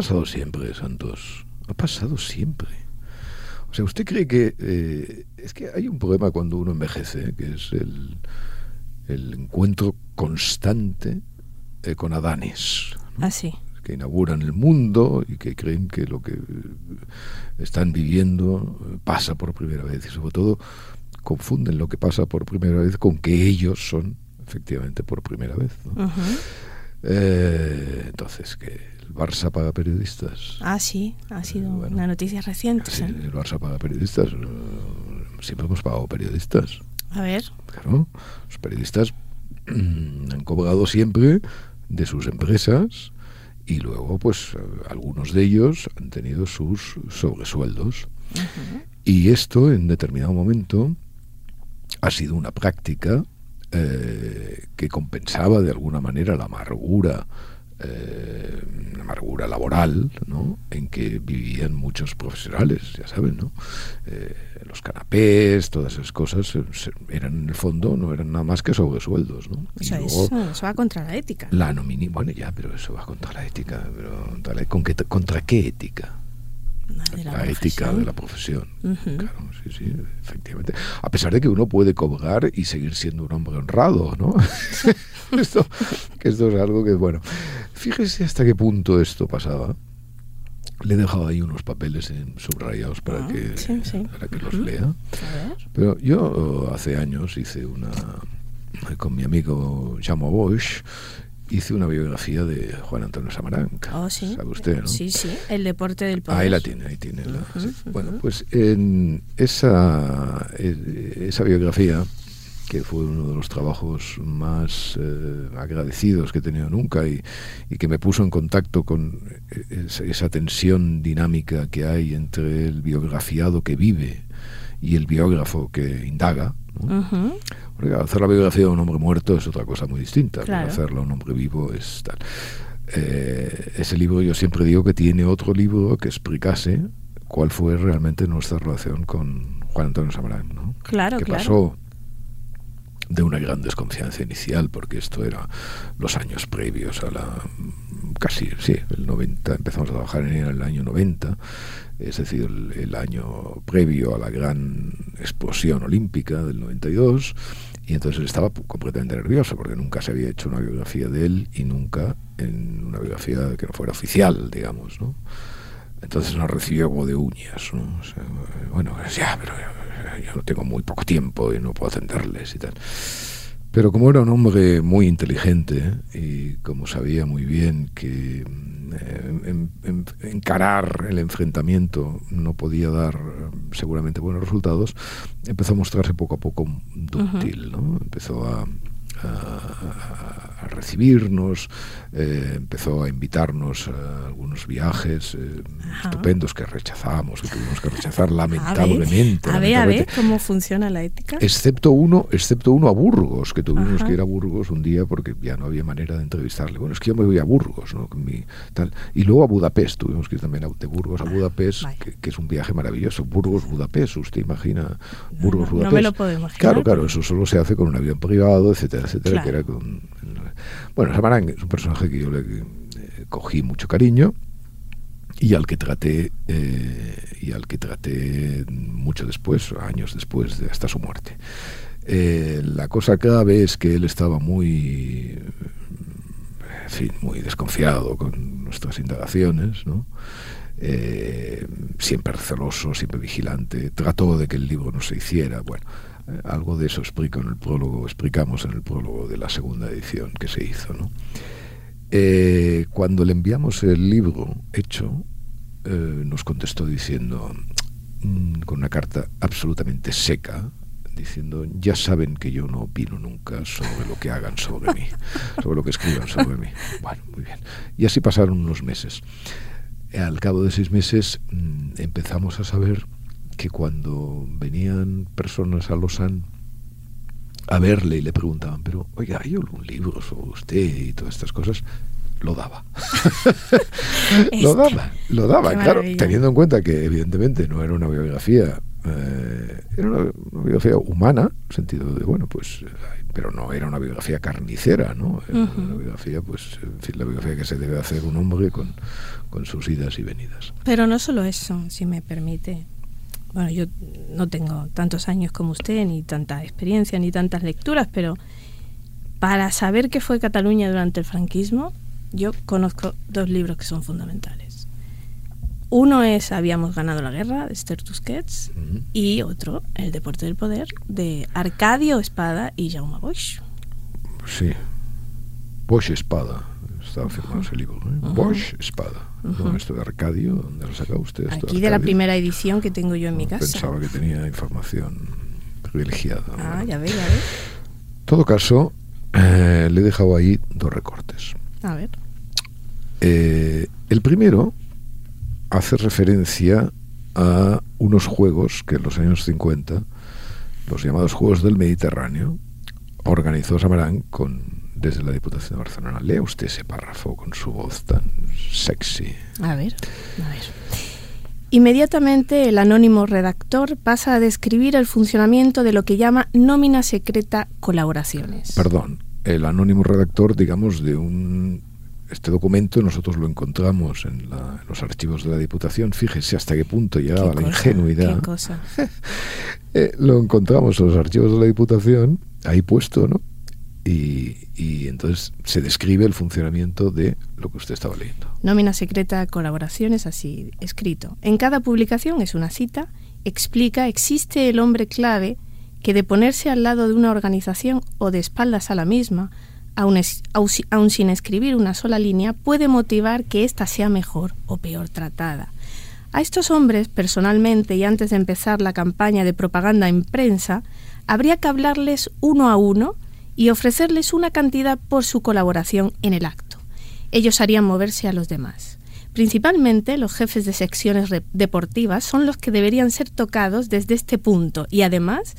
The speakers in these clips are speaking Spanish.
Ha pasado siempre, Santos. Ha pasado siempre. O sea, ¿usted cree que... Eh, es que hay un problema cuando uno envejece, que es el, el encuentro constante eh, con Adanes. Ah, sí. Que inauguran el mundo y que creen que lo que están viviendo eh, pasa por primera vez. Y sobre todo confunden lo que pasa por primera vez con que ellos son efectivamente por primera vez. ¿no? Eh, entonces, que Barça paga periodistas. Ah, sí, ha sido una noticia reciente. Sí, el Barça paga periodistas. Siempre hemos pagado periodistas. A ver. Claro, los periodistas han cobrado siempre de sus empresas y luego, pues, algunos de ellos han tenido sus sobresueldos. Y esto, en determinado momento, ha sido una práctica eh, que compensaba de alguna manera la amargura, eh, la amargura laboral, ¿no? en que vivían muchos profesionales, ya saben, ¿no? Eh, los canapés, todas esas cosas eran en el fondo no eran nada más que sobresueldos, ¿no? O sea, eso, eso, va contra la ética. La nomini, bueno ya, pero eso va contra la ética, pero ¿con qué, contra qué ética? la, ética de la profesión. Claro, sí, sí, efectivamente. A pesar de que uno puede cobrar y seguir siendo un hombre honrado, ¿no? esto, esto es algo que, bueno, fíjese hasta qué punto esto pasaba. Le he dejado ahí unos papeles en subrayados para, ah, que, para que los lea. Pero yo hace años hice una con mi amigo Jamo Bosch hice una biografía de Juan Antonio Samaranca. Oh, sí. ¿Sabe usted, no? Sí, sí, el deporte del poder. Ahí la tiene, ahí tiene. Bueno, pues en esa, eh, esa biografía, que fue uno de los trabajos más eh, agradecidos que he tenido nunca y, y, que me puso en contacto con eh, esa tensión dinámica que hay entre el biografiado que vive y el biógrafo que indaga. Porque hacer la biografía de un hombre muerto es otra cosa muy distinta. Hacerlo a un hombre vivo es tal. Eh, ese libro yo siempre digo que tiene otro libro que explicase cuál fue realmente nuestra relación con Juan Antonio Samarán. ¿no? Claro, que pasó de una gran desconfianza inicial, porque esto era los años previos a la casi, sí, el 90, empezamos a trabajar en el año 90, es decir, el, año previo a la gran explosión olímpica del 92, y entonces él estaba completamente nervioso porque nunca se había hecho una biografía de él y nunca en una biografía que no fuera oficial, digamos, ¿no? Entonces nos recibió como de uñas, ¿no? bueno, ya, pero yo no tengo muy poco tiempo y no puedo atenderles y tal. Pero como era un hombre muy inteligente y como sabía muy bien que eh, encarar el enfrentamiento no podía dar eh, seguramente buenos resultados, empezó a mostrarse poco a poco dúctil, ¿no? Empezó a, a, recibirnos, eh, empezó a invitarnos a algunos viajes eh, estupendos que rechazamos, que tuvimos que rechazar lamentablemente. A ver, a ver, cómo funciona la ética. Excepto uno, excepto uno a Burgos, que tuvimos que ir a Burgos un día porque ya no había manera de entrevistarle. Bueno, es que yo me voy a Burgos, ¿no? mi, tal. Y luego a Budapest, tuvimos que ir también de Burgos a ah, Budapest, que, es un viaje maravilloso. Burgos, Budapest, usted imagina Burgos, Budapest. No me lo puedo imaginar. Claro, claro, eso solo se hace con un avión privado, etcétera, etcétera, que era con bueno, Samarán es un personaje que yo le eh, cogí mucho cariño y al que traté eh, y al que traté mucho después, años después de hasta su muerte. Eh, la cosa grave es que él estaba muy, en fin, muy desconfiado con nuestras indagaciones, ¿no? siempre celoso, siempre vigilante, trató de que el libro no se hiciera, bueno, algo de eso explico en el prólogo, explicamos en el prólogo de la segunda edición que se hizo. ¿no? Eh, cuando le enviamos el libro hecho, eh, nos contestó diciendo, mm, con una carta absolutamente seca, diciendo, ya saben que yo no opino nunca sobre lo que hagan sobre mí, sobre lo que escriban sobre mí. Bueno, muy bien. Y así pasaron unos meses. Al cabo de seis meses mm, empezamos a saber que cuando venían personas a Lausanne a verle y le preguntaban, pero oiga, ¿hay algún libro sobre usted y todas estas cosas? Lo daba. lo daba, lo daba, claro, teniendo en cuenta que evidentemente no era una biografía eh, era una, biografía humana, en el sentido de, bueno, pues, pero no era una biografía carnicera, ¿no? Era una biografía, pues, en fin, la biografía que se debe hacer un hombre con, con sus idas y venidas. Pero no solo eso, si me permite. Bueno, yo no tengo tantos años como usted, ni tanta experiencia, ni tantas lecturas, pero para saber qué fue Cataluña durante el franquismo, yo conozco dos libros que son fundamentales. Uno es Habíamos ganado la guerra, de Esther Tusquets, y otro, El deporte del poder, de Arcadio Espada y Jaume Bosch. Sí, Bosch Espada, estaba firmado ese libro. ¿eh? Bosch Espada. Esto de Arcadio, ¿dónde lo saca usted? Aquí de, la primera edición que tengo yo en mi casa. Pensaba que tenía información privilegiada. Ah, ya ve, ya ve. En todo caso, eh, le he dejado ahí dos recortes. A ver. Eh, el primero hace referencia a unos juegos que en los años 50, los llamados Juegos del Mediterráneo, organizó Samarán con, desde la Diputación de Barcelona. Lea usted ese párrafo con su voz tan sexy. A ver, a ver. Inmediatamente el anónimo redactor pasa a describir el funcionamiento de lo que llama nómina secreta colaboraciones. Perdón, el anónimo redactor, digamos, de un este documento nosotros lo encontramos en, los archivos de la Diputación. Fíjese hasta qué punto llegaba la ingenuidad. Eh, lo encontramos en los archivos de la Diputación, ahí puesto, ¿no? Y, entonces se describe el funcionamiento de lo que usted estaba leyendo. Nómina secreta, colaboraciones, así escrito. En cada publicación es una cita, explica, existe el hombre clave que de ponerse al lado de una organización o de espaldas a la misma, aun, sin escribir una sola línea, puede motivar que ésta sea mejor o peor tratada. A estos hombres, personalmente y antes de empezar la campaña de propaganda en prensa, habría que hablarles uno a uno y ofrecerles una cantidad por su colaboración en el acto. Ellos harían moverse a los demás. Principalmente los jefes de secciones deportivas son los que deberían ser tocados desde este punto y además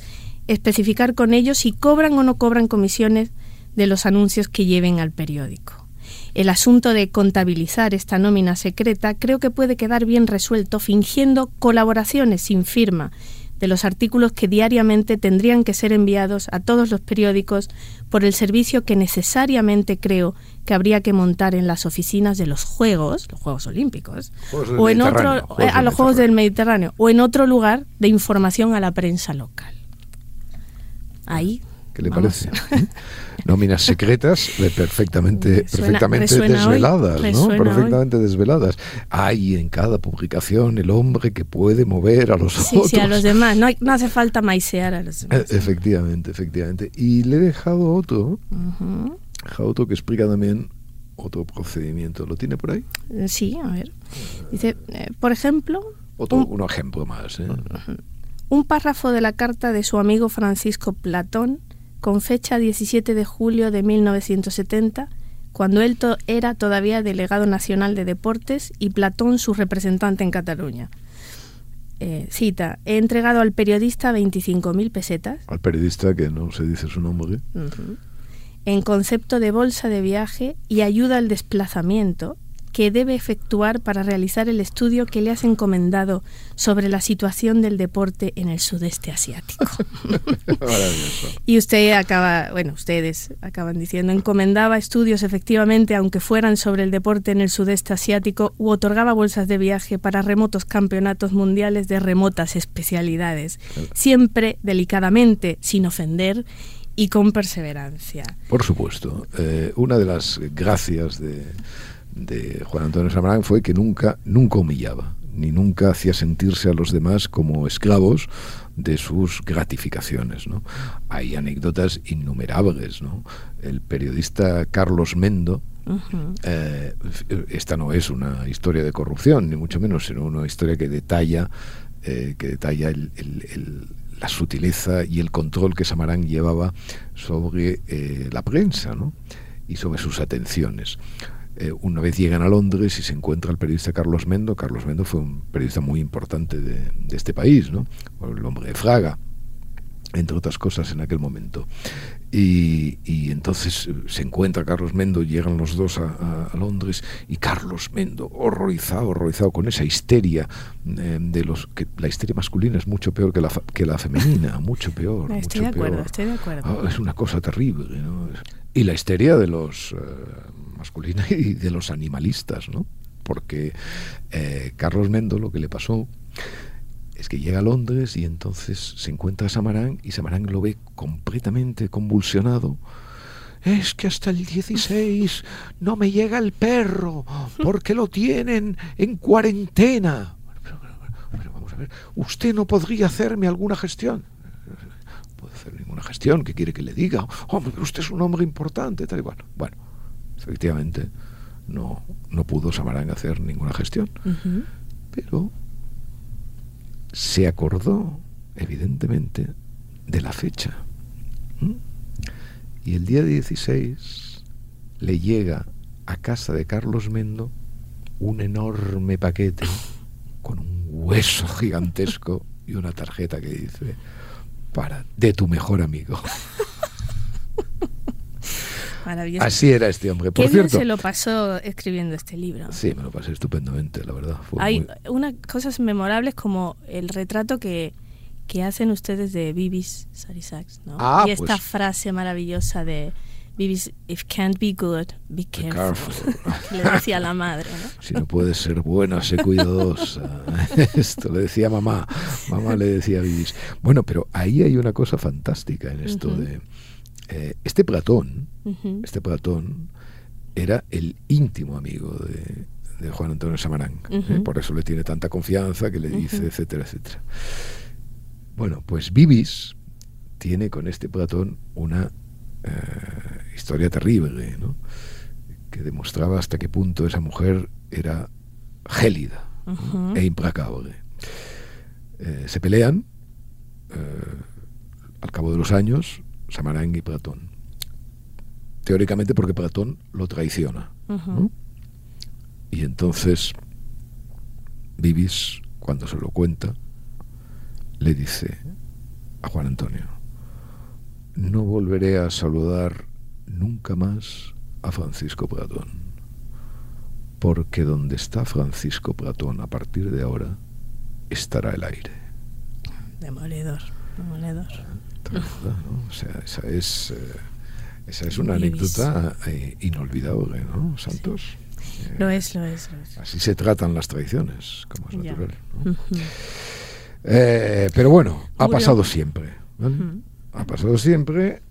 especificar con ellos si cobran o no cobran comisiones de los anuncios que lleven al periódico. El asunto de contabilizar esta nómina secreta creo que puede quedar bien resuelto fingiendo colaboraciones sin firma de los artículos que diariamente tendrían que ser enviados a todos los periódicos por el servicio que necesariamente creo que habría que montar en las oficinas de los Juegos, los Juegos Olímpicos, o en otro a los Juegos del Mediterráneo o en otro lugar de información a la prensa local. Ahí ¿Qué le parece? Nóminas secretas perfectamente, perfectamente desveladas, ¿no? Perfectamente desveladas. Hay en cada publicación el hombre que puede mover a los otros. Sí, a los demás. No, hace falta maisear a los demás. E, efectivamente, efectivamente. Y le he dejado otro, dejado otro que explica también otro procedimiento. ¿Lo tiene por ahí? Eh, sí, a ver. Dice, eh, por ejemplo... Otro, un, un ejemplo más. ¿eh? Un párrafo de la carta de su amigo Francisco Platón con fecha 17 de julio de 1970, cuando él era todavía delegado nacional de deportes y Platón su representante en Cataluña. Eh, cita, he entregado al periodista 25.000 pesetas. Al periodista que no se dice su nombre. En concepto de bolsa de viaje y ayuda al desplazamiento que debe efectuar para realizar el estudio que le has encomendado sobre la situación del deporte en el sudeste asiático. y usted acaba, bueno, ustedes acaban diciendo, encomendaba estudios efectivamente, aunque fueran sobre el deporte en el sudeste asiático, u otorgaba bolsas de viaje para remotos campeonatos mundiales de remotas especialidades, siempre delicadamente, sin ofender y con perseverancia. Por supuesto. Eh, una de las gracias de de Juan Antonio Samarán fue que nunca, nunca humillaba, ni nunca hacía sentirse a los demás como esclavos de sus gratificaciones. ¿no? Hay anécdotas innumerables. ¿no? El periodista Carlos Mendo, eh, esta no es una historia de corrupción, ni mucho menos, sino una historia que detalla, eh, que detalla la sutileza y el control que Samarán llevaba sobre eh, la prensa ¿no? y sobre sus atenciones. Eh, una vez llegan a Londres y se encuentra el periodista Carlos Mendo. Carlos Mendo fue un periodista muy importante de, de este país, ¿no? el hombre de Fraga, entre otras cosas en aquel momento. Y, y, entonces eh, se encuentra Carlos Mendo, llegan los dos a, a, Londres y Carlos Mendo, horrorizado, horrorizado con esa histeria eh, de los que la histeria masculina es mucho peor que la, que la femenina, mucho peor. Estoy mucho de acuerdo, peor. estoy de acuerdo. Es una cosa terrible. ¿no? Y la histeria de los eh, masculina y de los animalistas, ¿no? Porque eh, Carlos Mendo lo que le pasó es que llega a Londres y entonces se encuentra a Samarán y Samarán lo ve completamente convulsionado. Es que hasta el 16 no me llega el perro porque lo tienen en cuarentena. ¿usted no podría hacerme alguna gestión? Hacer ninguna gestión, ¿qué quiere que le diga? Hombre, usted es un hombre importante, tal y. Bueno, efectivamente no, no pudo Samarán hacer ninguna gestión. Uh -huh. Pero se acordó, evidentemente, de la fecha. ¿Mm? Y el día 16 le llega a casa de Carlos Mendo un enorme paquete con un hueso gigantesco y una tarjeta que dice para de tu mejor amigo. Maravilloso. Así era este hombre. Por ¿Qué cierto, se lo pasó escribiendo este libro? Sí, me lo pasé estupendamente, la verdad. Fue Hay muy... unas cosas memorables como el retrato que, que hacen ustedes de Bibis Sarisax, ¿no? Ah, y esta pues... frase maravillosa de Bibis, if can't be good, be careful. careful. que le decía la madre, ¿no? Si no puede ser buena, sé cuidadosa. Esto le decía mamá. Mamá le decía a Bibis. Bueno, pero ahí hay una cosa fantástica en esto uh -huh. de eh, este Platón, uh -huh. este Platón era el íntimo amigo de, de Juan Antonio Samarán. Uh -huh. eh, por eso le tiene tanta confianza que le dice, etcétera, etcétera. Bueno, pues Bibis tiene con este Platón una eh, historia terrible, ¿no? que demostraba hasta qué punto esa mujer era gélida e implacable. Eh, se pelean al cabo de los años Samarán y Platón. Teóricamente porque Platón lo traiciona. Uh -huh. ¿no? Y entonces Vivis, cuando se lo cuenta, le dice a Juan Antonio, no volveré a saludar nunca más a Francisco Platón, porque donde está Francisco Platón a partir de ahora estará el aire. Demoledor, demoledor. ¿no? O sea, esa es, eh, esa es una anécdota eh, inolvidable, ¿no, Santos? Sí. Eh, lo es, lo es, lo es. Así se tratan las traiciones, como es natural. ¿no? Uh -huh. eh, pero bueno, ha pasado siempre. ¿vale? Uh -huh. Ha pasado siempre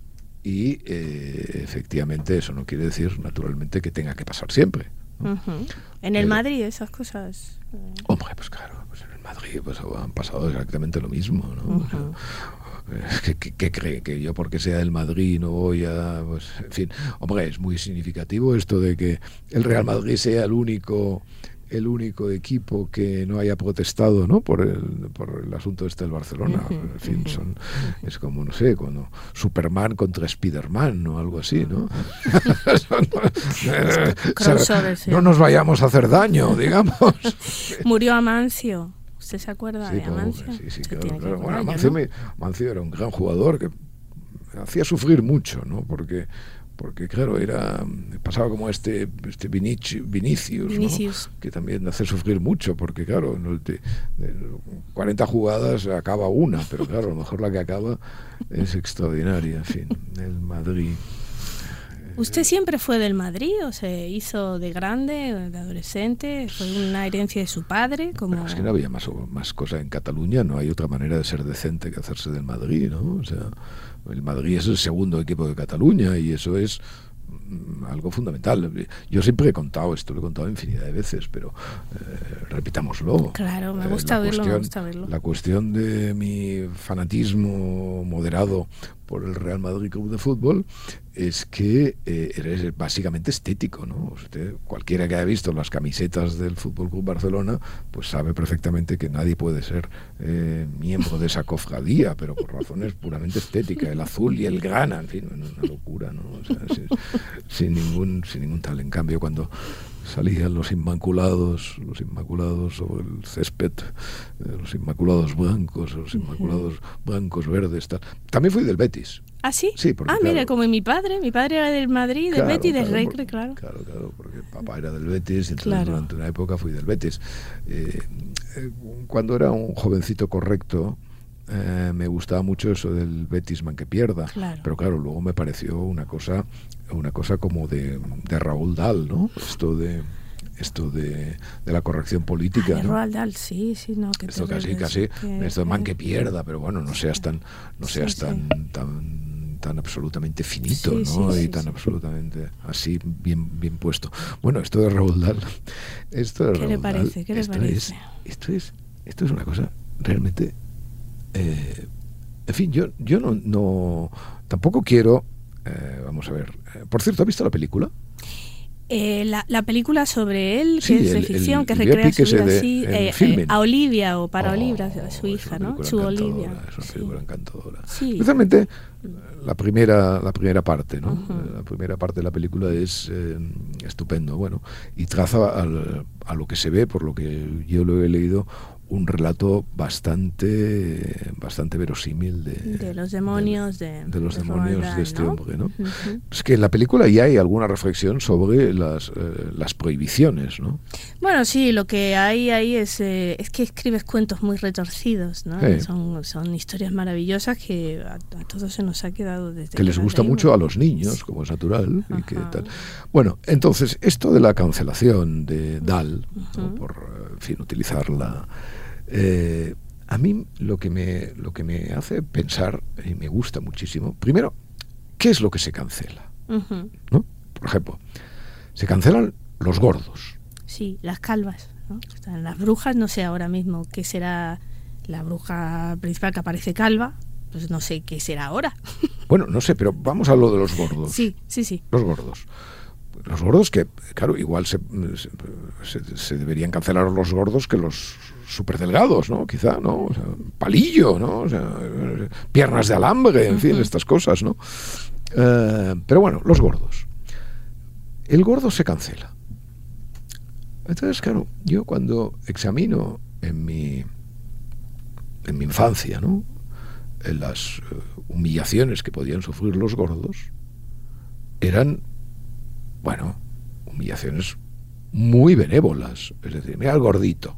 y eh, efectivamente eso no quiere decir, naturalmente, que tenga que pasar siempre. ¿no? Uh -huh. En el Madrid esas cosas... Hombre, pues claro, pues en el Madrid pues, han pasado exactamente lo mismo. ¿no? ¿Qué, qué, qué, cree? ¿Que yo porque sea del Madrid no voy a...? Pues, en fin, hombre, es muy significativo esto de que el Real Madrid sea el único el único equipo que no haya protestado ¿no? por, el, por el asunto este del Barcelona. Uh -huh, en fin, son, uh -huh. es como, no sé, cuando Superman contra Spiderman o algo así, ¿no? Crossover, sí. no nos vayamos a hacer daño, digamos. Murió Amancio. ¿Usted se acuerda sí, de Amancio? Sí, sí, claro, claro. Bueno, Amancio, ¿no? me, Amancio, era un gran jugador que hacía sufrir mucho, ¿no? Porque porque claro, era pasaba como este este Vinici, Vinicius, Vinicius. ¿no? que también hace sufrir mucho, porque claro, de, de 40 jugadas acaba una, pero claro, a lo mejor la que acaba es extraordinaria, en fin, el Madrid. ¿Usted siempre fue del Madrid o se hizo de grande, de adolescente? ¿Fue una herencia de su padre? Como... Bueno, es que no había más, más cosa en Cataluña, no hay otra manera de ser decente que hacerse del Madrid, ¿no? O sea, el Madrid es el segundo equipo de Cataluña y eso es algo fundamental. Yo siempre he contado esto, lo he contado infinidad de veces, pero eh, repitámoslo. Claro, me gusta, eh, verlo, cuestión, me gusta verlo. La cuestión de mi fanatismo moderado por el Real Madrid Club de Fútbol es que eh, eres básicamente estético, ¿no? Usted, cualquiera que haya visto las camisetas del Fútbol Club Barcelona, pues sabe perfectamente que nadie puede ser eh, miembro de esa cofradía, pero por razones puramente estéticas, el azul y el grana, en fin, una locura, ¿no? sin, ningún, sin ningún tal. En cambio, cuando salían los inmaculados, los inmaculados sobre el césped, eh, los inmaculados blancos, los inmaculados blancos verdes, tal. También fui del Betis. ¿Ah, sí? Sí, porque, Ah, mira, como mi padre. Mi padre era del Madrid, del Betis, del Recre, claro. Claro, claro, porque papá era del Betis, y entonces durante una época fui del Betis. Eh, eh, cuando era un jovencito correcto, eh, me gustaba mucho eso del Betisman que pierda. Pero claro, luego me pareció una cosa, una cosa como de, de Raúl Dahl, ¿no? Esto de esto de, de, la corrección política. Ah, Raúl Dahl, sí, sí, no. Que esto casi, casi, esto de man que pierda, pero bueno, no seas tan, no seas tan, tan tan absolutamente finito, ¿no? y tan absolutamente así bien bien puesto. Bueno, esto de Raúl Dahl, esto de ¿Qué le parece? ¿Qué le esto parece? Es, esto es esto es una cosa realmente eh, en fin, yo yo no, no tampoco quiero eh, vamos a ver. Eh, por cierto, ¿has visto la película? Eh, la, la, película sobre él, que es de ficción, que recrea su vida así, eh, eh, a Olivia o para oh, Olivia, su hija, ¿no? Su Olivia. Es una película sí. encantadora. Sí. Especialmente la primera, la primera parte, ¿no? Uh -huh. La primera parte de la película es eh, estupendo, bueno, y traza al, a lo que se ve, por lo que yo lo he leído, un relato bastante bastante verosímil de, de los demonios de, de, de los de demonios de este ¿no? hombre ¿no? Uh -huh. es que en la película ya hay alguna reflexión sobre las, eh, las prohibiciones ¿no? bueno sí lo que hay ahí es eh, es que escribes cuentos muy retorcidos ¿no? Sí. son, son historias maravillosas que a, a, todos se nos ha quedado desde que les gusta mucho a los niños como es natural y que tal. bueno entonces esto de la cancelación de Dal uh -huh. ¿no? por en fin utilizar la eh, a mí lo que, me, lo que me hace pensar, y me gusta muchísimo, primero, ¿qué es lo que se cancela? Uh -huh. ¿No? Por ejemplo, se cancelan los gordos. Sí, las calvas. ¿no? Las brujas, no sé ahora mismo qué será la bruja principal que aparece calva, pues no sé qué será ahora. Bueno, no sé, pero vamos a lo de los gordos. Sí, sí, sí. Los gordos los gordos que, claro, igual se, se, se, deberían cancelar los gordos que los súper delgados, ¿no? Quizá, ¿no? O sea, palillo, ¿no? O sea, piernas de alambre, en fin, estas cosas, ¿no? Eh, pero bueno, los gordos. El gordo se cancela. Entonces, claro, yo cuando examino en mi, en mi infancia, ¿no? En las uh, humillaciones que podían sufrir los gordos, eran bueno, humillaciones muy benévolas. Es decir, mira al gordito.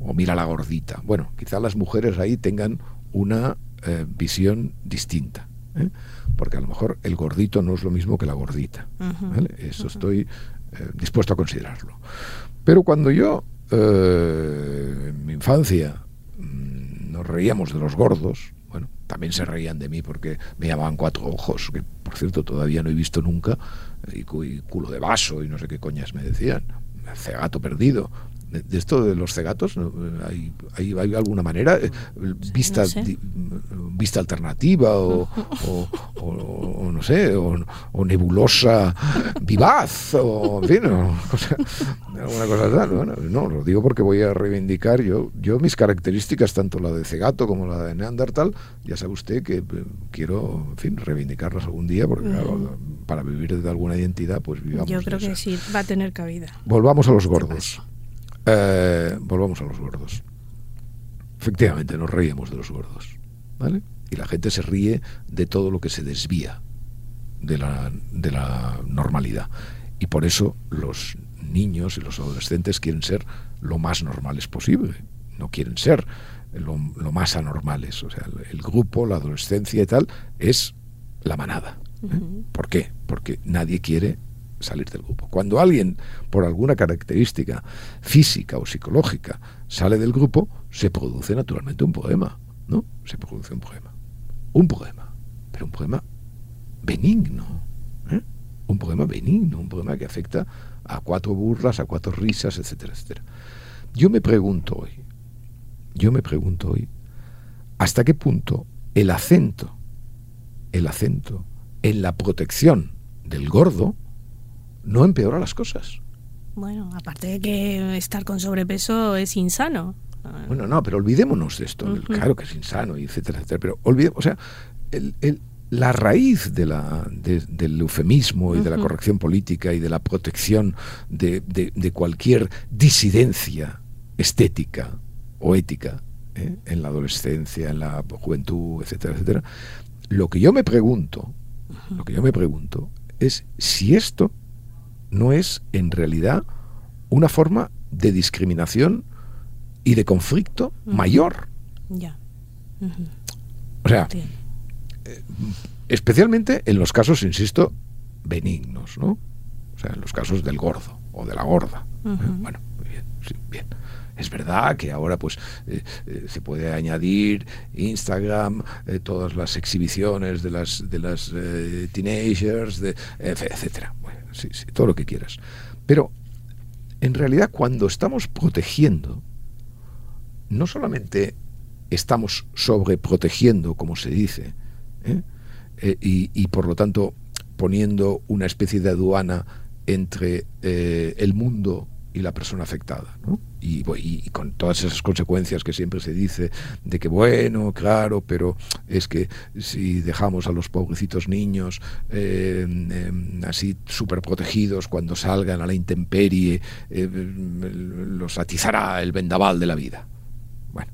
¿Eh? O mira la gordita. Bueno, quizás las mujeres ahí tengan una eh, visión distinta. ¿eh? Porque a lo mejor el gordito no es lo mismo que la gordita. Uh -huh. ¿vale? Eso uh -huh. estoy dispuesto a considerarlo. Pero cuando yo, en mi infancia, mm, nos reíamos de los gordos, bueno, también se reían de mí porque me llamaban cuatro ojos, que por cierto todavía no he visto nunca, y, culo de vaso y no sé qué coñas me decían, cegato perdido. De, esto de los cegatos, ¿hay, hay, hay alguna manera? ¿Vista, no sé. vista alternativa o, o, o, o, no sé, o, nebulosa vivaz, o en fin, alguna cosa tal. Bueno, no, lo digo porque voy a reivindicar yo, yo mis características, tanto la de cegato como la de neandertal, ya sabe usted que quiero, en fin, reivindicarlas algún día, porque mm. claro, para vivir de alguna identidad, pues vivamos. Yo creo que sí, va a tener cabida. Volvamos a los gordos. Eh, volvamos a los gordos. Efectivamente, nos reíamos de los gordos. ¿vale? Y la gente se ríe de todo lo que se desvía de la, de la normalidad. Y por eso los niños y los adolescentes quieren ser lo más normales posible. No quieren ser lo, lo más anormales. O sea, el, el, grupo, la adolescencia y tal, es la manada. ¿eh? Uh -huh. ¿Por qué? Porque nadie quiere salir del grupo. Cuando alguien, por alguna característica física o psicológica, sale del grupo, se produce naturalmente un poema, ¿no? Se produce un poema. Un poema, pero un poema benigno, ¿eh? Un poema benigno, un poema que afecta a cuatro burlas, a cuatro risas, etcétera, etcétera. Yo me pregunto hoy, yo me pregunto hoy, ¿hasta qué punto el acento, el acento en la protección del gordo no empeora las cosas. Bueno, aparte de que estar con sobrepeso es insano. Bueno, no, pero olvidémonos de esto. Claro que es insano, etcétera, etcétera. Pero olvidemos, o sea, el, la raíz de la, del eufemismo y de la corrección política y de la protección de, cualquier disidencia estética o ética ¿eh? en la adolescencia, en la juventud, etcétera, etcétera. Lo que yo me pregunto, lo que yo me pregunto es si esto no es en realidad una forma de discriminación y de conflicto mayor. Ya. O sea, especialmente en los casos, insisto, benignos, ¿no? O sea, en los casos del gordo o de la gorda. ¿eh? Bueno, bien, bien. Es verdad que ahora pues eh, eh, se puede añadir Instagram, todas las exhibiciones de las de las teenagers, de, etcétera. Sí, sí, todo lo que quieras. Pero en realidad cuando estamos protegiendo, no solamente estamos sobreprotegiendo, como se dice, ¿eh? Eh, y, por lo tanto poniendo una especie de aduana entre eh, el mundo y la persona afectada. Y, con todas esas consecuencias que siempre se dice de que, bueno, claro, pero es que si dejamos a los pobrecitos niños em, así súper protegidos cuando salgan a la intemperie, los atizará el vendaval de la vida. Bueno,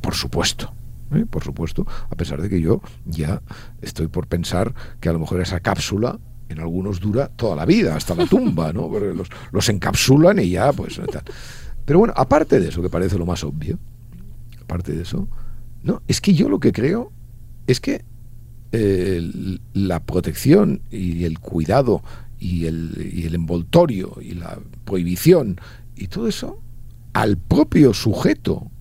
por supuesto. ¿eh? por supuesto, a pesar de que yo ya estoy por pensar que a lo mejor esa cápsula en algunos dura toda la vida, hasta la tumba, ¿no? Los, encapsulan y ya, pues... Pero bueno, aparte de eso, que parece lo más obvio, aparte de eso, no, es que yo lo que creo es que eh, la protección y el cuidado y el envoltorio y la prohibición y todo eso al propio sujeto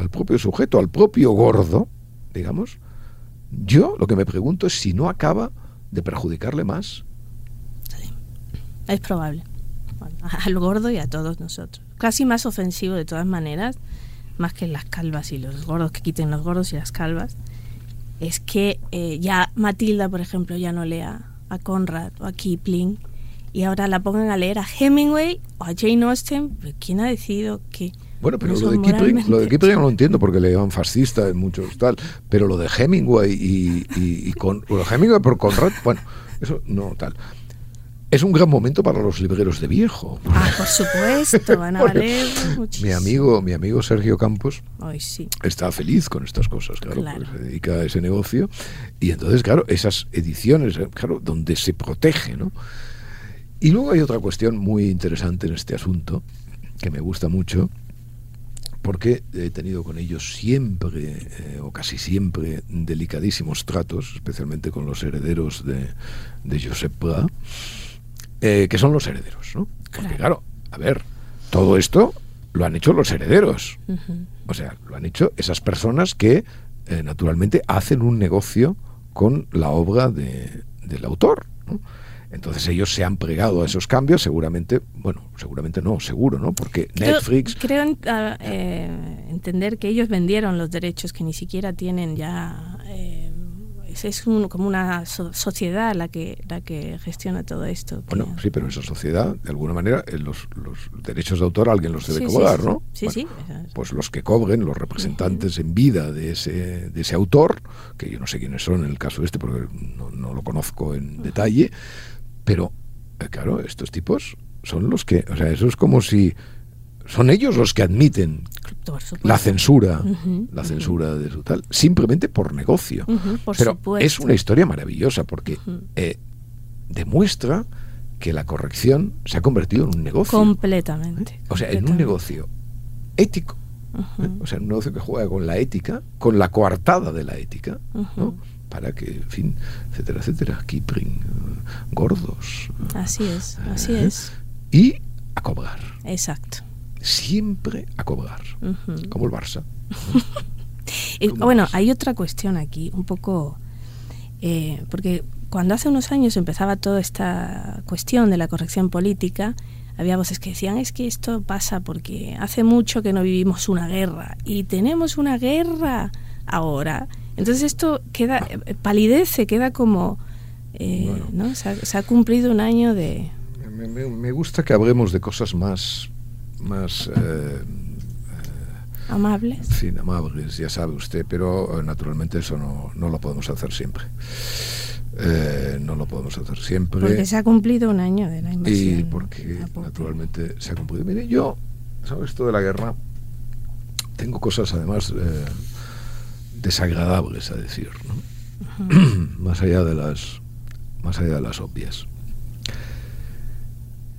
al propio sujeto, al propio gordo, digamos, yo lo que me pregunto es si no acaba de perjudicarle más. Es probable. al gordo y a todos nosotros. Casi más ofensivo de todas maneras, más que las calvas y los gordos, que quiten los gordos y las calvas, es que eh, ya Matilda, por ejemplo, ya no lea a Conrad o a Kipling y ahora la pongan a leer a Hemingway o a Jane Austen. ¿Quién ha decidido que bueno, pero lo de, Kipling, lo de Kipling no lo entiendo porque le llaman fascista en muchos tal, pero lo de Hemingway y, y, con lo de Hemingway por Conrad, bueno, eso no tal. Es un gran momento para los libreros de viejo. Ah, por supuesto, van a valer muchísimo. Mi amigo, mi amigo Sergio Campos sí. está feliz con estas cosas, claro, se dedica a ese negocio. Y entonces, claro, esas ediciones, claro, donde se protege, ¿no? Y luego hay otra cuestión muy interesante en este asunto, que me gusta mucho, porque he tenido con ellos siempre, eh, o casi siempre, delicadísimos tratos, especialmente con los herederos de, de Josep Pla, eh, que son los herederos, ¿no? Porque claro, a ver, todo esto lo han hecho los herederos. O sea, lo han hecho esas personas que, eh, naturalmente, hacen un negocio con la obra de, del autor. ¿no? Entonces ellos se han pregado a esos cambios, seguramente, bueno, seguramente no, seguro, ¿no? Porque Netflix... Creo, ah, eh, entender que ellos vendieron los derechos que ni siquiera tienen ya... Eh, es como una sociedad la que la que gestiona todo esto. Bueno, sí, pero esa sociedad, de alguna manera, eh, los, los derechos de autor alguien los debe cobrar, ¿no? Sí, sí. Pues los que cobren, los representantes en vida de ese, de ese autor, que yo no sé quiénes son en el caso este, porque no, lo conozco en detalle, pero, eh, claro, estos tipos son los que, o sea, eso es como si son ellos los que admiten la censura, la censura de su tal, simplemente por negocio. Pero es una historia maravillosa porque eh, demuestra que la corrección se ha convertido en un negocio. Completamente. O sea, en un negocio ético. ¿eh? O sea, un negocio que juega con la ética, con la coartada de la ética, ¿no? Para que, en fin, etcétera, etcétera, Kipling, gordos. Así es, así ¿eh? es. Y a cobrar. Exacto. Siempre a cobrar, como el Barça. y, bueno, hay otra cuestión aquí, un poco, eh, porque cuando hace unos años empezaba toda esta cuestión de la corrección política, había voces que decían es que esto pasa porque hace mucho que no vivimos una guerra y tenemos una guerra ahora entonces esto queda, eh, palidece, queda como Eh, ¿no? Se ha, cumplido un año de... Me, gusta que hablemos de cosas más... más eh, amables. Sí, amables, ya sabe usted, pero naturalmente eso no, no lo podemos hacer siempre. no lo podemos hacer siempre. Porque se ha cumplido un año de la invasión. Y porque naturalmente se ha cumplido. Mire, yo, ¿sabes? Esto de la guerra, tengo cosas además desagradables a decir, más allá de las más allá de las obvias.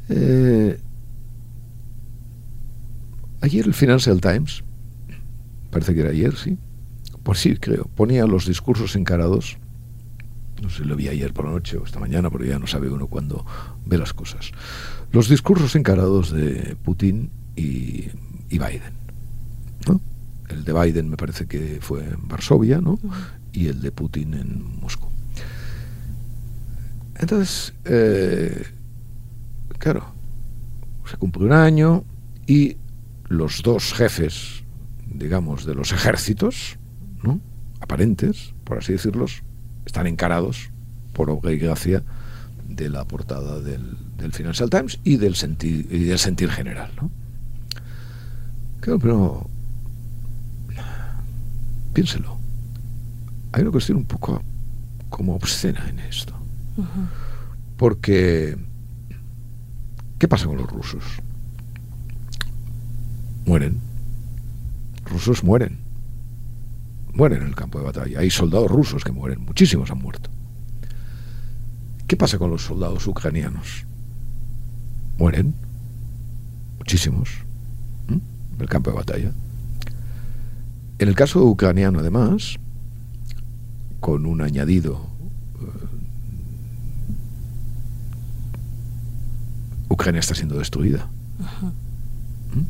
Eh, ayer el Financial Times, parece que era ayer, sí, por sí creo, ponía los discursos encarados, no sé, lo vi ayer por la noche o esta mañana, porque ya no sabe uno cuándo ve las cosas, los discursos encarados de Putin y, y Biden. El de Biden me parece que fue en Varsovia, ¿no? Y el de Putin en Moscú. Entonces, eh, claro, se cumple un año y los dos jefes, digamos, de los ejércitos, ¿no? aparentes, por así decirlos, están encarados por obra y gracia de la portada del, Financial Times y del sentir, y del sentir general. ¿no? Claro, pero piénselo. Hay una cuestión un poco como obscena en esto. Porque, ¿qué pasa con los rusos? Mueren. Rusos mueren. Mueren en el campo de batalla. Hay soldados rusos que mueren. Muchísimos han muerto. ¿Qué pasa con los soldados ucranianos? Mueren. Muchísimos. En el campo de batalla. En el caso ucraniano, además, con un añadido, eh, Ucrania está siendo destruida. ¿Mm?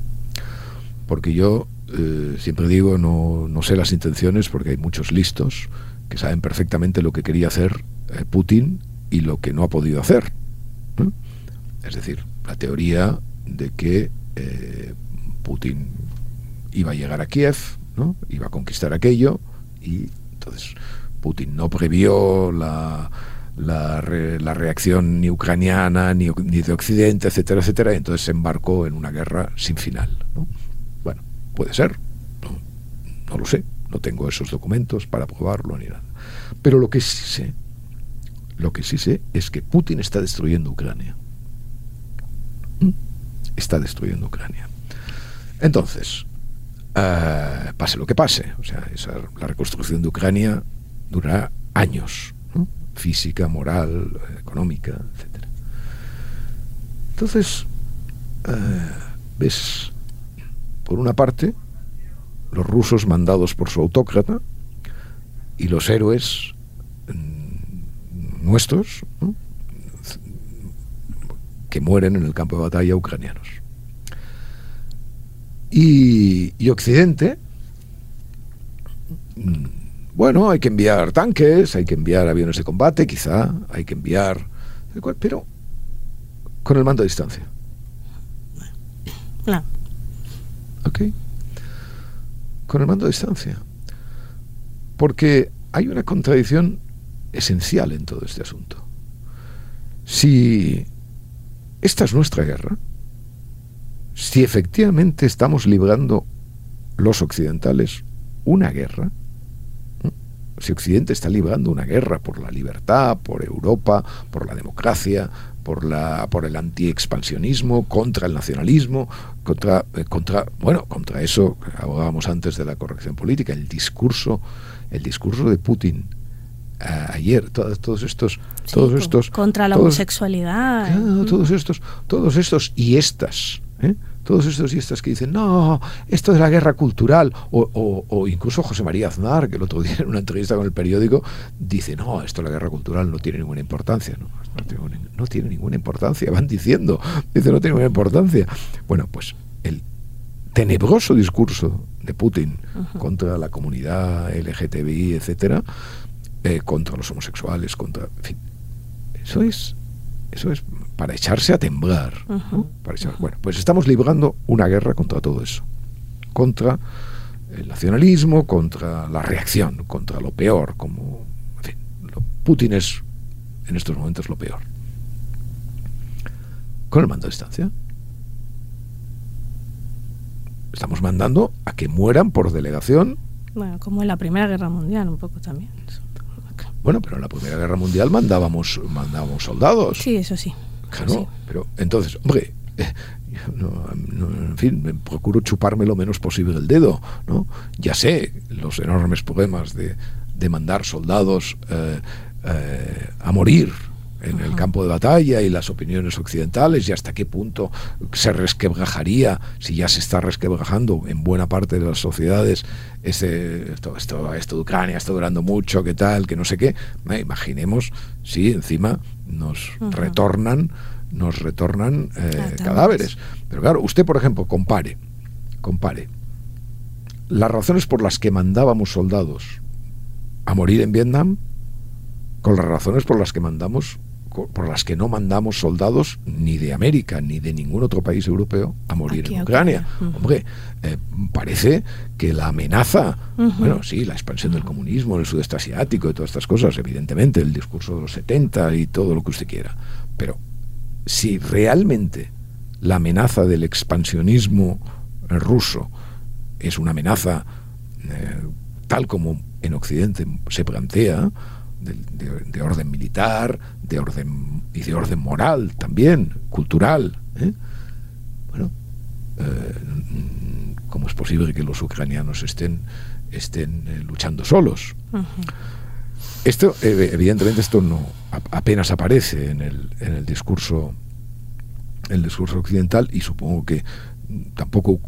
Porque yo eh, siempre digo, no, no, sé las intenciones, porque hay muchos listos que saben perfectamente lo que quería hacer eh, Putin y lo que no ha podido hacer. Es decir, la teoría de que Putin iba a llegar a Kiev, Iba a conquistar aquello y entonces Putin no previó la, la, reacción ni ucraniana ni, de Occidente, etcétera, etcétera, y entonces se embarcó en una guerra sin final. Bueno, puede ser, no, no lo sé, no tengo esos documentos para probarlo ni nada. Pero lo que sí sé, lo que sí sé es que Putin está destruyendo Ucrania. ¿Mm? Está destruyendo Ucrania. Entonces, eh, pase lo que pase. O sea, esa, la reconstrucción de Ucrania durará años, física, moral, económica, etc. Entonces, eh, ves, por una parte, los rusos mandados por su autócrata y los héroes mm, nuestros que mueren en el campo de batalla ucranianos. Y, Occidente, mm, bueno, hay que enviar tanques, hay que enviar aviones de combate, quizá, hay que enviar... Pero con el mando a distancia. Claro. Ok. Con el mando a distancia. Porque hay una contradicción esencial en todo este asunto. Si esta es nuestra guerra, si efectivamente estamos librando los occidentales una guerra, si Occidente está librando una guerra por la libertad, por Europa, por la democracia, por, la, por el antiexpansionismo, contra el nacionalismo, contra, eh, contra, bueno, contra eso, hablábamos antes de la corrección política, el discurso, el discurso de Putin ayer, todos, todos estos, todos estos contra la homosexualidad, todos estos, todos estos y estas, ¿eh? Todos estos y estas que dicen, no, esto es la guerra cultural, o, incluso José María Aznar, que el otro día en una entrevista con el periódico, dice, no, esto de la guerra cultural no tiene ninguna importancia, no, no, tiene, ninguna importancia, van diciendo, dice, no tiene ninguna importancia. Bueno, pues el tenebroso discurso de Putin contra la comunidad LGTBI, etcétera, eh, contra los homosexuales, contra, en fin, eso es, eso es para echarse a temblar. Bueno, pues estamos librando una guerra contra todo eso. Contra el nacionalismo, contra la reacción, contra lo peor, como... En fin, Putin es, en estos momentos lo peor. Con el mando a distancia. Estamos mandando a que mueran por delegación. Bueno, como en la Primera Guerra Mundial, un poco también. Bueno, pero en la Primera Guerra Mundial mandábamos, mandábamos soldados. Sí, eso sí. Claro, Sí. pero entonces, hombre, eh, no, no, en fin, me procuro chuparme lo menos posible el dedo, ¿no? Ya sé los enormes problemas de, de mandar soldados eh, eh, a morir en el campo de batalla y las opiniones occidentales y hasta qué punto se resquebrajaría si ya se está resquebrajando en buena parte de las sociedades ese, esto, esto, esto de Ucrania está durando mucho, qué tal, que no sé qué. Eh, imaginemos si encima nos retornan nos retornan eh, Cadáveres. Pero claro, usted, por ejemplo, compare, compare. Las razones por las que mandábamos soldados a morir en Vietnam con las razones por las que mandamos por las que no mandamos soldados ni de América ni de ningún otro país europeo a morir Aquí en Ucrania. Hombre, eh, parece que la amenaza, bueno, sí, la expansión del comunismo en el sudeste asiático y todas estas cosas, evidentemente, el discurso de los 70 y todo lo que usted quiera, pero si realmente la amenaza del expansionismo ruso es una amenaza eh, tal como en Occidente se plantea, de, de- de orden militar, de orden y de orden moral también, cultural. ¿eh? Bueno, eh, ¿cómo es posible que los ucranianos estén, estén eh, luchando solos? Esto, evidentemente, esto no a- apenas aparece en el, en el discurso el discurso occidental y supongo que tampoco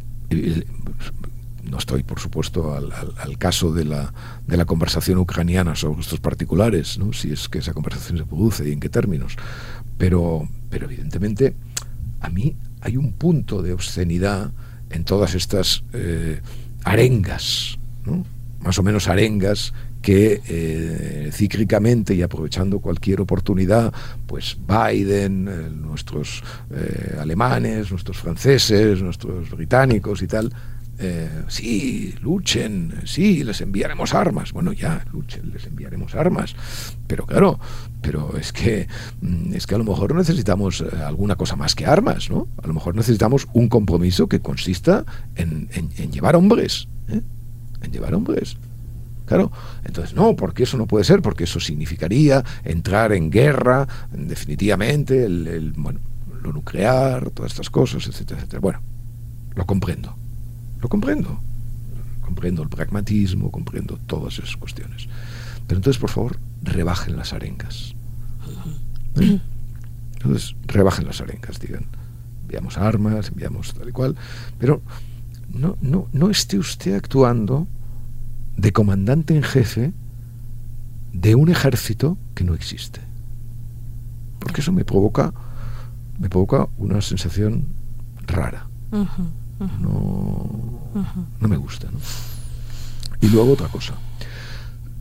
no estoy por supuesto al, caso de la, de la conversación ucraniana sobre estos particulares ¿no? si es que esa conversación se produce y en qué términos pero pero evidentemente a mí hay un punto de obscenidad en todas estas eh, arengas ¿no? más o menos arengas que eh, cíclicamente y aprovechando cualquier oportunidad, pues Biden, eh, nuestros eh, alemanes, nuestros franceses, nuestros británicos y tal, eh, sí, luchen, sí, les enviaremos armas. Bueno, ya, luchen, les enviaremos armas. Pero claro, pero es que mm, es que a lo mejor necesitamos eh, alguna cosa más que armas, ¿no? A lo mejor necesitamos un compromiso que consista en, llevar hombres, ¿eh? en llevar hombres. Claro, entonces no, porque eso no puede ser, porque eso significaría entrar en guerra, definitivamente, el, lo nuclear, todas estas cosas, etcétera, etcétera. Bueno, lo comprendo, lo comprendo, comprendo el pragmatismo, comprendo todas esas cuestiones. Pero entonces, por favor, rebajen las arengas. ¿Eh? Entonces, rebajen las arengas, digan, enviamos armas, enviamos tal y cual, pero no, no, no esté usted actuando de comandante en jefe de un ejército que no existe. Porque eso me provoca me provoca una sensación rara. Ujú, No, no me gusta. ¿no? Y luego otra cosa.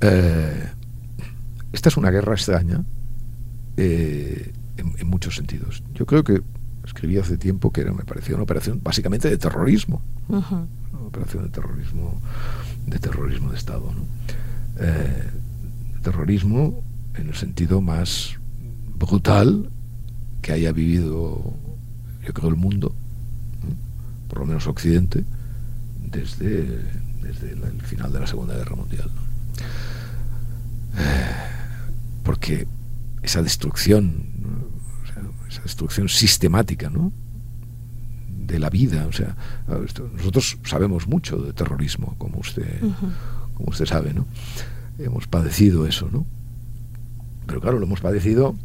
Eh, esta es una guerra extraña eh, en, en muchos sentidos. Yo creo que escribí hace tiempo que era, me parecía una operación básicamente de terrorismo una operación de terrorismo de terrorismo de Estado ¿no? Eh, terrorismo en el sentido más brutal que haya vivido yo creo el mundo. Por lo menos Occidente desde, desde la- el final de la Segunda Guerra Mundial ¿no? Eh, porque esa destrucción ¿no? O sea, esa destrucción sistemática ¿no? de la vida. O sea, nosotros sabemos mucho de terrorismo, como usted, como usted sabe, ¿no? Hemos padecido eso, ¿no? Pero claro, lo hemos padecido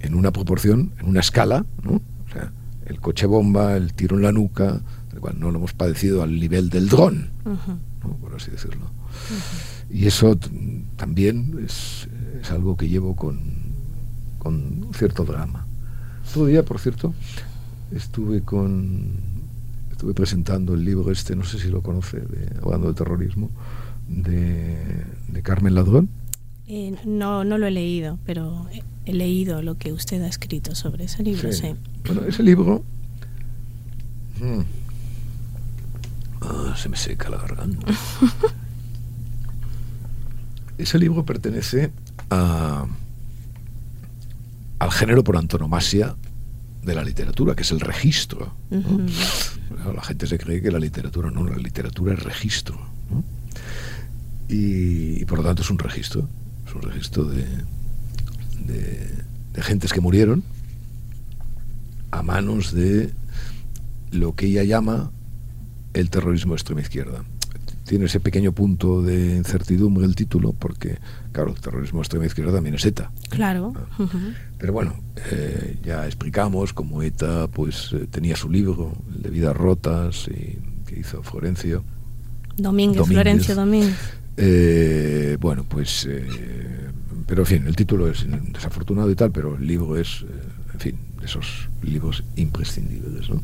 en una proporción, en una escala, ¿no? O sea, el coche bomba, el tiro en la nuca, tal cual, no lo hemos padecido al nivel del dron, por así decirlo. Y eso también es, es algo que llevo con, con cierto drama. Día, por cierto, estuve con estuve presentando el libro este, no sé si lo conoce, de, hablando de terrorismo, de, de Carmen Ladrón. Eh, no, no lo he leído, pero he, leído lo que usted ha escrito sobre ese libro, sí. Bueno, ese libro... mm, ah, se me seca la garganta. ese libro pertenece a, al género por antonomasia de la literatura, que es el registro. la gente se cree que la literatura no, la literatura es registro. Y, por lo tanto es un registro, es un registro de, de, gentes que murieron a manos de lo que ella llama el terrorismo de extrema izquierda. Tiene ese pequeño punto de incertidumbre el título, porque, claro, el terrorismo de extrema izquierda también es ETA. Claro. Ah. Pero bueno, eh, ya explicamos cómo ETA pues, eh, tenía su libro, el de Vidas Rotas, y, que hizo Florencio. Domínguez, Florencio Domínguez. Eh, bueno, pues, pero en fin, el título es desafortunado y tal, pero el libro es, en fin, de esos libros imprescindibles. ¿no?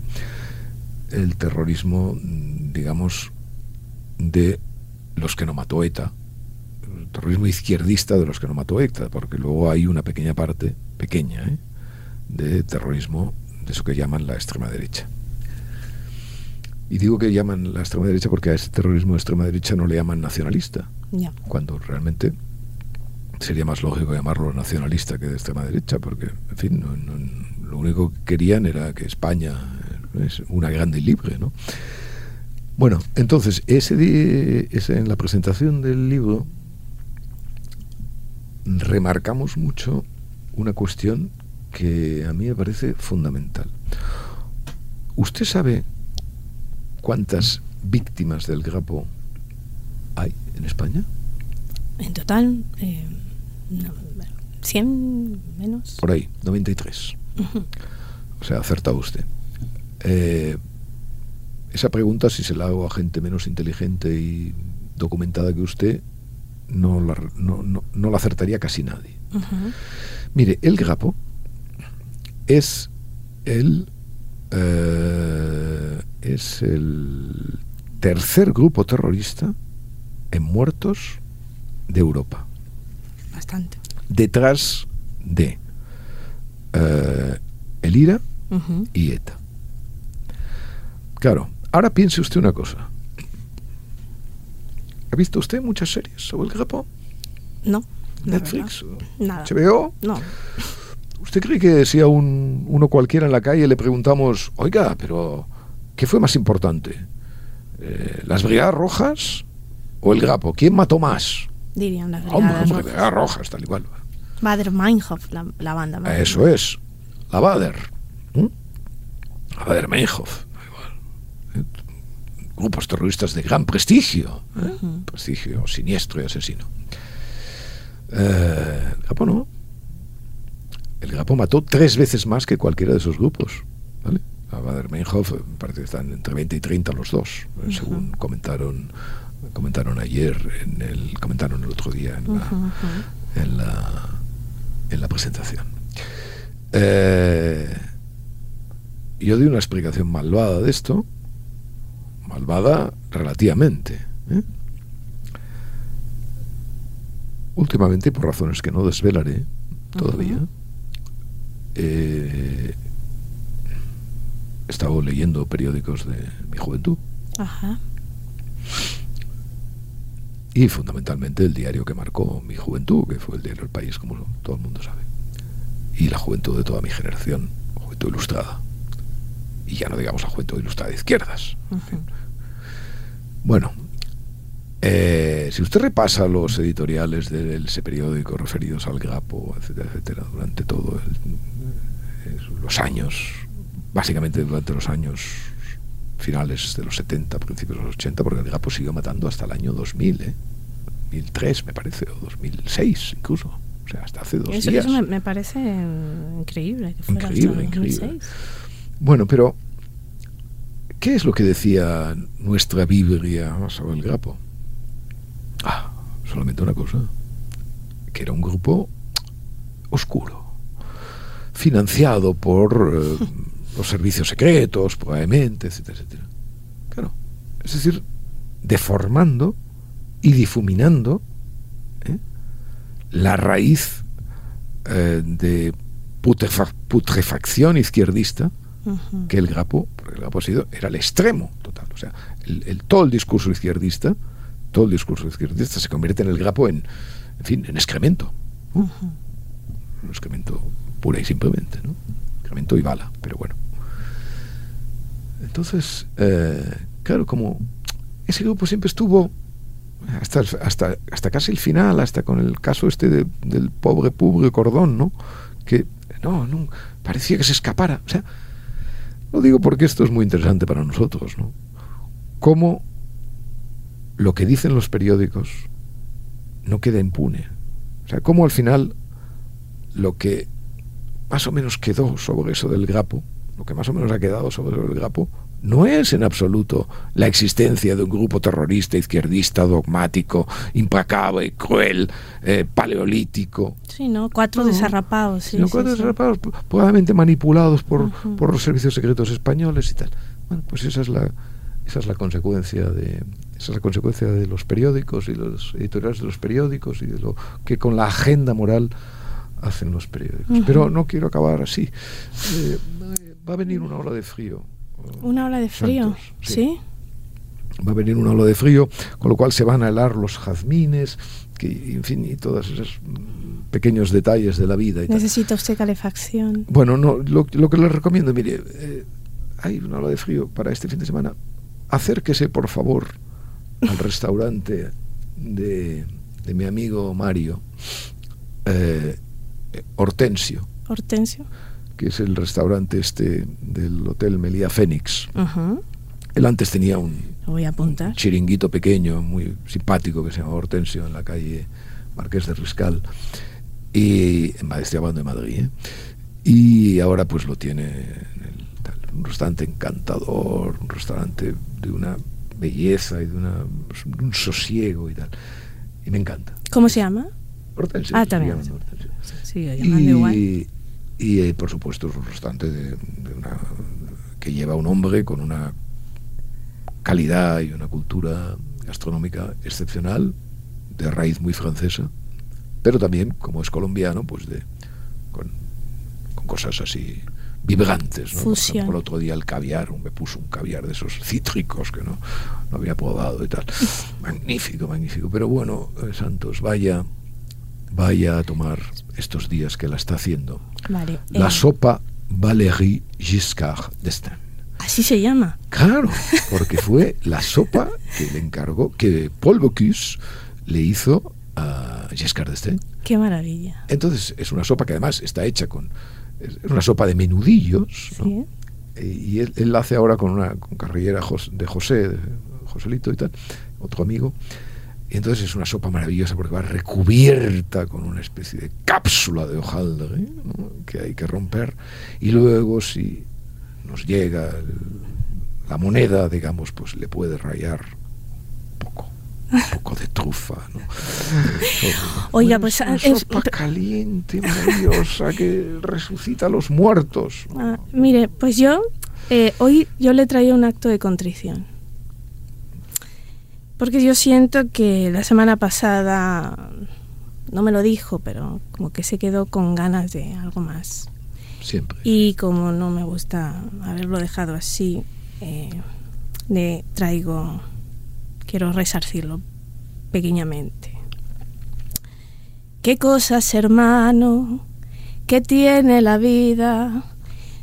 El terrorismo, digamos, de los que no mató ETA, el terrorismo izquierdista de los que no mató ETA, porque luego hay una pequeña parte, pequeña, ¿eh? de terrorismo de eso que llaman la extrema derecha. Y digo que llaman la extrema derecha porque a ese terrorismo de extrema derecha no le llaman nacionalista, cuando realmente sería más lógico llamarlo nacionalista que de extrema derecha, porque, en fin, lo único que querían era que España es una grande y libre, ¿no? Bueno, entonces, ese, ese, en la presentación del libro remarcamos mucho una cuestión que a mí me parece fundamental. ¿Usted sabe cuántas víctimas del grapo hay en España? En total, eh, 100 menos. Por ahí, 93. O sea, acertado usted. Eh, esa pregunta, si se la hago a gente menos inteligente y documentada que usted, no la, no, la acertaría casi nadie. Mire, el Grapo es el eh, es el tercer grupo terrorista en muertos de Europa. Bastante. Detrás de eh, el IRA y ETA. Claro, Ahora piense usted una cosa. ¿Ha visto usted muchas series sobre el Grapo? No. ¿Netflix? Nada. ¿HBO? No. ¿Usted cree que si a un, uno cualquiera en la calle le preguntamos, oiga, pero ¿qué fue más importante? Eh, ¿Las Brigadas Rojas o el Grapo? ¿Quién mató más? Dirían las Brigadas Rojas. Brigadas Rojas, tal igual. Bader Meinhof, la, banda. Eso es, la Bader. La Bader Meinhof grupos terroristas de gran prestigio, ¿eh? prestigio siniestro y asesino. Eh, el Grapo no. El Grapo mató tres veces más que cualquiera de esos grupos. ¿vale? A Bader-Meinhof parece que están entre 20 y 30 los dos, eh, según comentaron comentaron ayer, en el, comentaron el otro día en, la, en, la, en la presentación. yo di una explicación malvada de esto, malvada relativamente. ¿eh? Últimamente, por razones que no desvelaré todavía, eh, he estado leyendo periódicos de mi juventud. Y fundamentalmente el diario que marcó mi juventud, que fue el diario El País, como todo el mundo sabe. Y la juventud de toda mi generación, juventud ilustrada. Y ya no digamos la juventud ilustrada de izquierdas. Bueno, eh, si usted repasa los editoriales de ese periódico referidos al Grapo, etcétera, etcétera, durante todos eh, los años, básicamente durante los años finales de los 70, principios de los 80, porque el Grapo siguió matando hasta el año 2000, ¿eh? 2003 me parece, o 2006 incluso. O sea, hasta hace dos eso, días. Eso me, parece increíble. Que increíble, increíble. Bueno, pero ¿Qué es lo que decía nuestra Biblia sobre el Grapo? Ah, solamente una cosa, que era un grupo oscuro, financiado por eh, los servicios secretos, probablemente, etcétera, etcétera. Claro, es decir, deformando y difuminando ¿eh? la raíz eh, de putrefacción izquierdista que el Grapo, porque el Grapo ha sido, era el extremo total. O sea, el, todo el discurso izquierdista, todo el discurso izquierdista se convierte en el Grapo en, en fin, en excremento. Un excremento pura y simplemente, ¿no? Incremento y bala, pero bueno. Entonces, eh, claro, como ese grupo siempre estuvo hasta, hasta, hasta casi el final, hasta con el caso este del pobre Publio Cordón, ¿no? Que no, parecía que se escapara. O sea, lo digo porque esto es muy interesante para nosotros, ¿no? Cómo lo que dicen los periódicos no queda impune. O sea, cómo al final lo que más o menos quedó sobre eso del grapo, lo que más o menos ha quedado sobre el grapo, no es en absoluto la existencia de un grupo terrorista, izquierdista, dogmático, implacable, cruel, eh, paleolítico. Sí, ¿no? Cuatro desarrapados. Sí, cuatro desarrapados, probablemente manipulados por, por los servicios secretos españoles y tal. Bueno, pues esa es la, esa es la consecuencia de esa es la consecuencia de los periódicos y los editoriales de los periódicos y de lo que con la agenda moral hacen los periódicos. Pero no quiero acabar así. Eh, va a venir una ola de frío una ola de frío, ¿sí? Va a venir una ola de frío, con lo cual se van a helar los jazmines, que, en fin, y todos esos pequeños detalles de la vida. Necesita usted calefacción. Bueno, no, lo, que les recomiendo, mire, eh, hay una ola de frío para este fin de semana. Acérquese, por favor, al restaurante de, de mi amigo Mario, eh, Hortensio. Hortensio que es el restaurante este del Hotel Melía Fénix. Él antes tenía un, chiringuito pequeño, muy simpático, que se llama Hortensio, en la calle Marqués de Riscal, y en Madrid, de Madrid. ¿eh? Y ahora pues lo tiene en un restaurante encantador, un restaurante de una belleza y de, una, un sosiego y tal. Y me encanta. ¿Cómo se llama? Hortensio. Ah, también. Sí, igual y eh, por supuesto es un restaurante de, una, que lleva un hombre con una calidad y una cultura gastronómica excepcional, de raíz muy francesa, pero también, como es colombiano, pues de con, cosas así vibrantes. ¿no? Por, el otro día el caviar, me puso un caviar de esos cítricos que no, no había probado y tal. magnífico, magnífico. Pero bueno, eh, Santos, vaya, vaya a tomar estos días que la está haciendo. la eh. sopa Valérie Giscard d'Estaing. Así se llama. Claro, porque fue la sopa que le encargó, que Paul Bocuse le hizo a Giscard d'Estaing. Qué maravilla. Entonces, es una sopa que además está hecha con. Es una sopa de menudillos. Y él, la hace ahora con una carrillera de José, de Joselito y tal, otro amigo. Y entonces es una sopa maravillosa porque va recubierta con una especie de cápsula de hojaldre que hay que romper. Y luego si nos llega la moneda, digamos, pues le puede rayar un poco. Un poco de trufa, ¿no? Oiga, pues una sopa caliente, maravillosa, que resucita a los muertos. Ah, mire, pues yo eh, hoy yo le traía un acto de contrición. Porque yo siento que la semana pasada no me lo dijo, pero como que se quedó con ganas de algo más. Siempre. Y como no me gusta haberlo dejado así, eh, le traigo, quiero resarcirlo pequeñamente. ¿Qué cosas, hermano, que tiene la vida?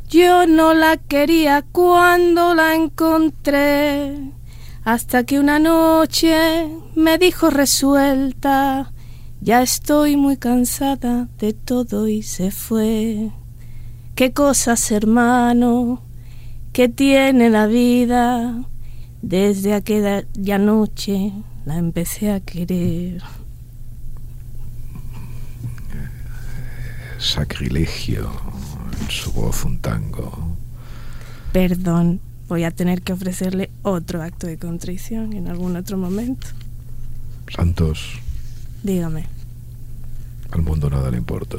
Yo no la quería cuando la encontré hasta que una noche me dijo resuelta, ya estoy muy cansada de todo y se fue. ¿Qué cosas, hermano, que tiene la vida? Desde aquella noche la empecé a querer. Sacrilegio, en su voz un tango. Perdón, voy a tener que ofrecerle otro acto de contrición en algún otro momento. Santos. Dígame. Al mundo nada le importa.